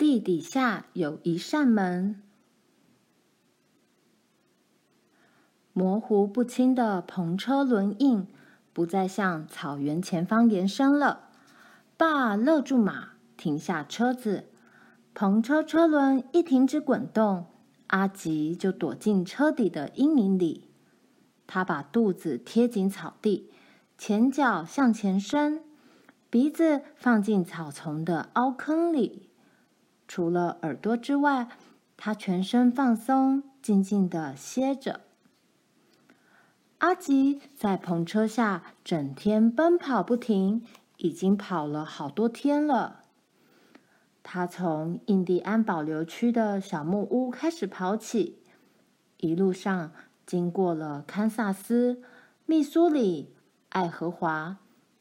地底下有一扇门，模糊不清的篷车轮印不再向草原前方延伸了。爸勒住马，停下车子。篷车车轮一停止滚动，阿吉就躲进车底的阴影里。他把肚子贴紧草地，前脚向前伸，鼻子放进草丛的凹坑里。除了耳朵之外，他全身放松，静静地歇着。阿吉在篷车下整天奔跑不停，已经跑了好多天了。他从印第安保留区的小木屋开始跑起，一路上经过了堪萨斯、密苏里、爱荷华，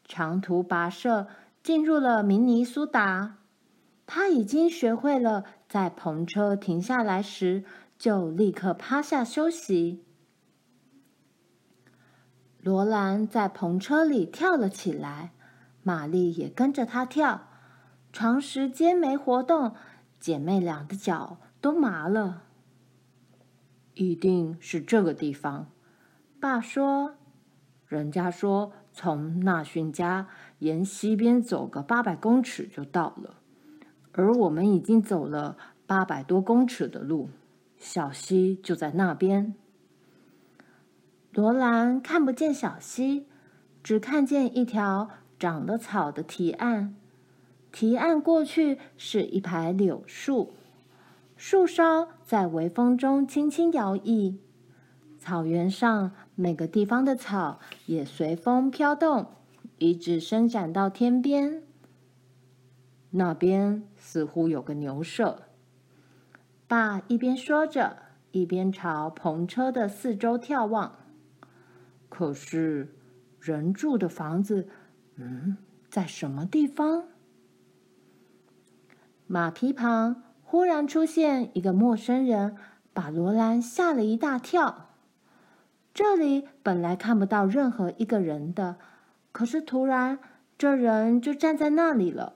长途跋涉进入了明尼苏达。他已经学会了在篷车停下来时就立刻趴下休息。罗兰在篷车里跳了起来，玛丽也跟着他跳。长时间没活动，姐妹俩的脚都麻了。一定是这个地方，爸说。人家说从纳逊家沿西边走个八百公尺就到了。而我们已经走了八百多公尺的路，小溪就在那边。罗兰看不见小溪，只看见一条长了草的堤岸。堤岸过去是一排柳树，树梢在微风中轻轻摇曳。草原上每个地方的草也随风飘动，一直伸展到天边。那边似乎有个牛舍。爸一边说着，一边朝篷车的四周眺望。可是，人住的房子，嗯，在什么地方？马匹旁忽然出现一个陌生人，把罗兰吓了一大跳。这里本来看不到任何一个人的，可是突然，这人就站在那里了。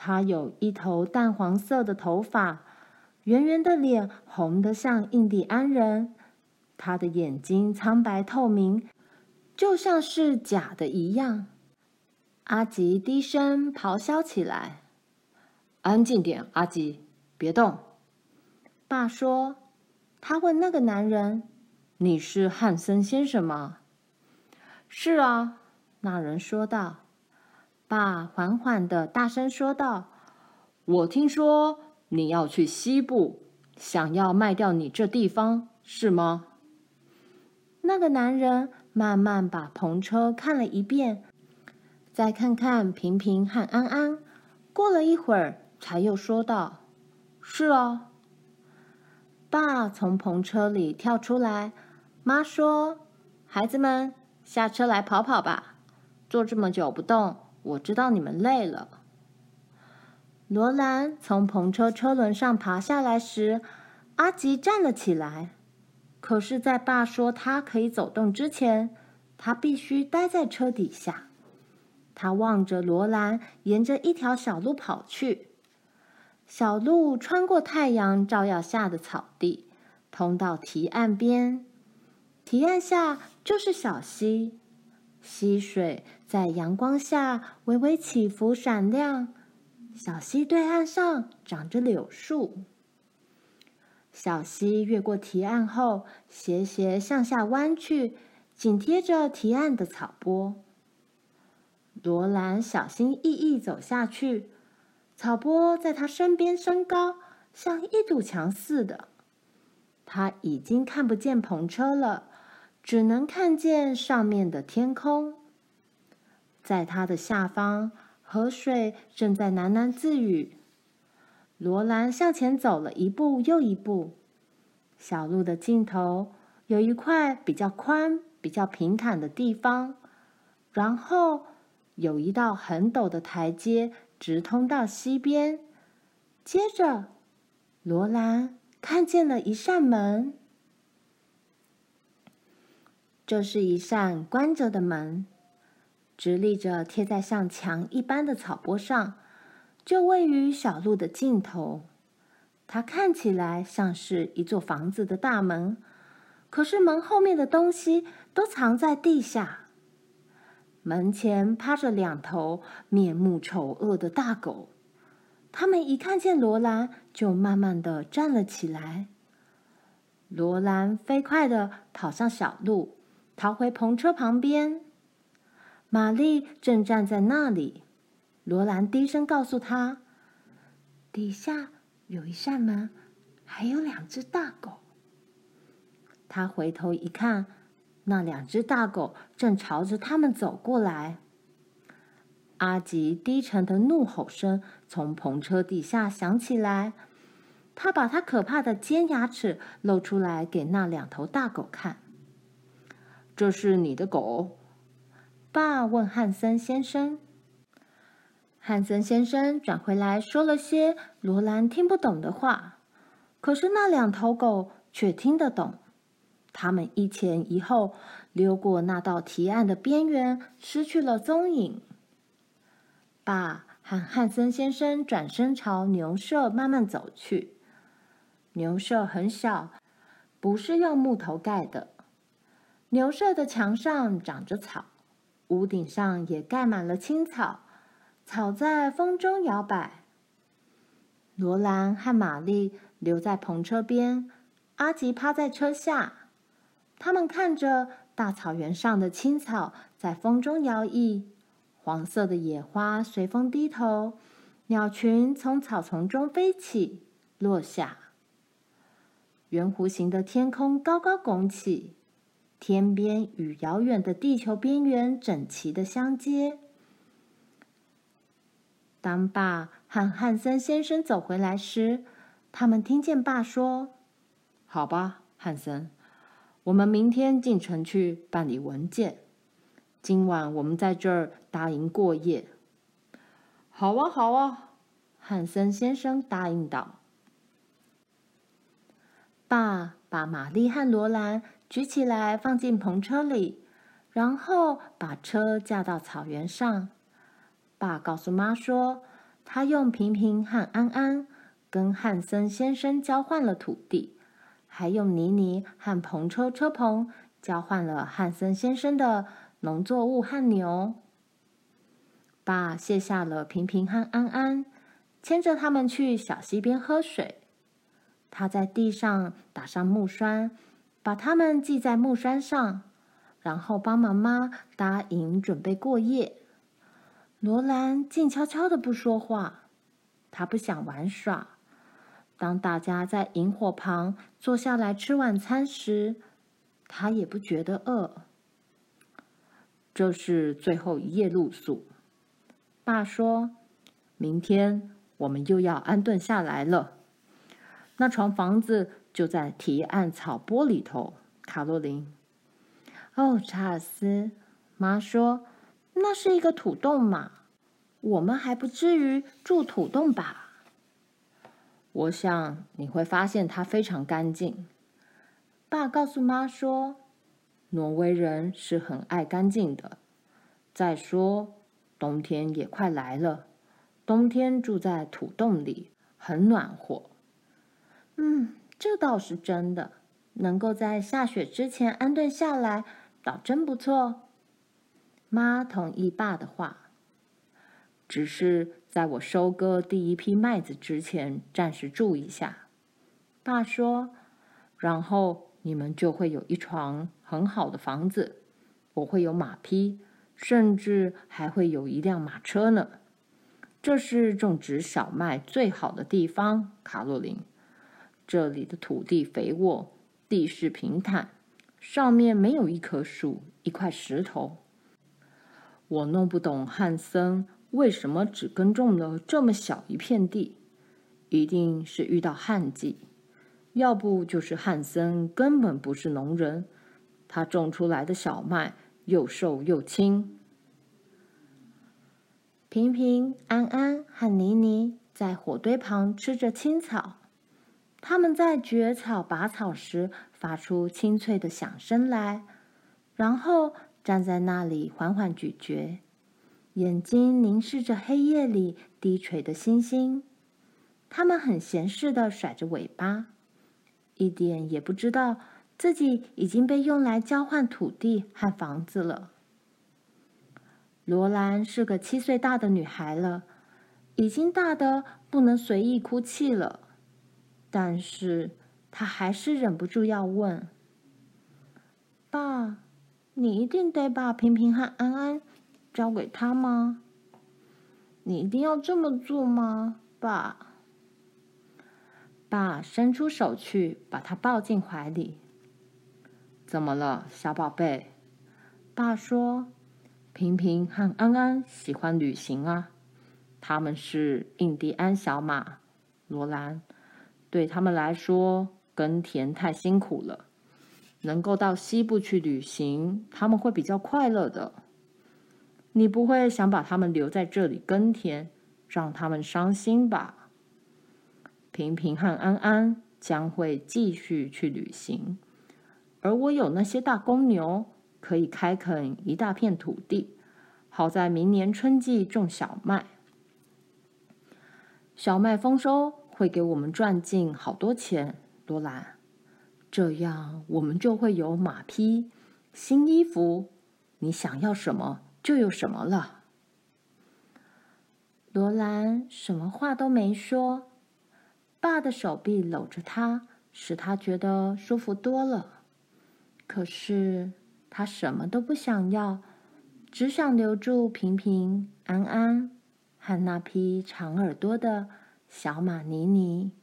他有一头淡黄色的头发，圆圆的脸红得像印第安人。他的眼睛苍白透明，就像是假的一样。阿吉低声咆哮起来：“安静点，阿吉，别动！”爸说。他问那个男人：“你是汉森先生吗？”“是啊。”那人说道。爸缓缓的大声说道：“我听说你要去西部，想要卖掉你这地方，是吗？”那个男人慢慢把篷车看了一遍，再看看平平和安安，过了一会儿，才又说道：“是啊。”爸从篷车里跳出来，妈说：“孩子们，下车来跑跑吧，坐这么久不动。”我知道你们累了。罗兰从篷车车轮上爬下来时，阿吉站了起来。可是，在爸说他可以走动之前，他必须待在车底下。他望着罗兰，沿着一条小路跑去。小路穿过太阳照耀下的草地，通到堤岸边。堤岸下就是小溪。溪水在阳光下微微起伏闪亮，小溪对岸上长着柳树。小溪越过堤岸后，斜斜向下弯去，紧贴着堤岸的草坡。罗兰小心翼翼走下去，草坡在他身边升高，像一堵墙似的。他已经看不见篷车了。只能看见上面的天空，在它的下方，河水正在喃喃自语。罗兰向前走了一步又一步，小路的尽头有一块比较宽、比较平坦的地方，然后有一道很陡的台阶直通到溪边。接着，罗兰看见了一扇门。这是一扇关着的门，直立着贴在像墙一般的草坡上，就位于小路的尽头。它看起来像是一座房子的大门，可是门后面的东西都藏在地下。门前趴着两头面目丑恶的大狗，他们一看见罗兰，就慢慢的站了起来。罗兰飞快的跑上小路，逃回篷车旁边。玛丽正站在那里。罗兰低声告诉她：“底下有一扇门，还有两只大狗。”她回头一看。那两只大狗正朝着他们走过来。阿吉低沉的怒吼声从篷车底下响起来，他把他可怕的尖牙齿露出来给那两头大狗看。“这是你的狗？”爸问汉森先生。汉森先生转回来说了些罗兰听不懂的话，可是那两头狗却听得懂。他们一前一后溜过那道堤岸的边缘，失去了踪影。爸和汉森先生转身朝牛舍慢慢走去。牛舍很小，不是用木头盖的。牛舍的墙上长着草，屋顶上也盖满了青草，草在风中摇摆。罗兰和玛丽留在篷车边，阿吉趴在车下。他们看着大草原上的青草在风中摇曳，黄色的野花随风低头，鸟群从草丛中飞起落下。圆弧形的天空高高拱起，天边与遥远的地球边缘整齐的相接。当爸和汉森先生走回来时，他们听见爸说：“好吧，汉森。”我们明天进城去办理文件。今晚我们在这儿搭营过夜。好啊，好啊，汉森先生答应道。爸把玛丽和罗兰举起来放进篷车里，然后把车架到草原上。爸告诉妈说，他用平平和安安跟汉森先生交换了土地。还用妮妮和篷车车棚交换了汉森先生的农作物和牛。爸卸下了平平和安安，牵着他们去小溪边喝水。他在地上打上木栓，把他们系在木栓上，然后帮妈妈搭营准备过夜。罗兰静悄悄的不说话，他不想玩耍。当大家在营火旁坐下来吃晚餐时，他也不觉得饿。这是最后一夜露宿。爸说：“明天我们又要安顿下来了。”那幢房子就在堤岸草坡里头。卡洛琳。哦，查尔斯，妈说：“那是一个土洞嘛，我们还不至于住土洞吧？”我想你会发现它非常干净。爸告诉妈说：“挪威人是很爱干净的。再说，冬天也快来了，冬天住在土洞里很暖和。”嗯，这倒是真的。能够在下雪之前安顿下来，倒真不错。妈同意爸的话。只是在我收割第一批麦子之前，暂时住一下。爸说，然后你们就会有一幢很好的房子，我会有马匹，甚至还会有一辆马车呢。这是种植小麦最好的地方，卡洛琳。这里的土地肥沃，地势平坦，上面没有一棵树，一块石头。我弄不懂汉森。为什么只耕种了这么小一片地？一定是遇到旱季，要不就是汉森根本不是农人，他种出来的小麦又瘦又轻。平平、安安和妮妮在火堆旁吃着青草，他们在掘草、拔草时发出清脆的响声来，然后站在那里缓缓咀嚼。眼睛凝视着黑夜里低垂的星星。它们很闲适的甩着尾巴，一点也不知道自己已经被用来交换土地和房子了。罗兰是个七岁大的女孩了，已经大的不能随意哭泣了，但是他还是忍不住要问：“爸，你一定得把平平和安安交给他吗？你一定要这么做吗，爸？”爸伸出手去，把他抱进怀里。怎么了，小宝贝？爸说：“平平和安安喜欢旅行啊，他们是印第安小马。罗兰，对他们来说，耕田太辛苦了，能够到西部去旅行，他们会比较快乐的。你不会想把他们留在这里耕田，让他们伤心吧？”平平和安安将会继续去旅行，而我有那些大公牛，可以开垦一大片土地，好在明年春季种小麦。小麦丰收会给我们赚进好多钱，罗兰。这样我们就会有马匹、新衣服，你想要什么就有什么了。罗兰什么话都没说。爸的手臂搂着他，使他觉得舒服多了。可是他什么都不想要，只想留住平平安安和那匹长耳朵的小马尼尼。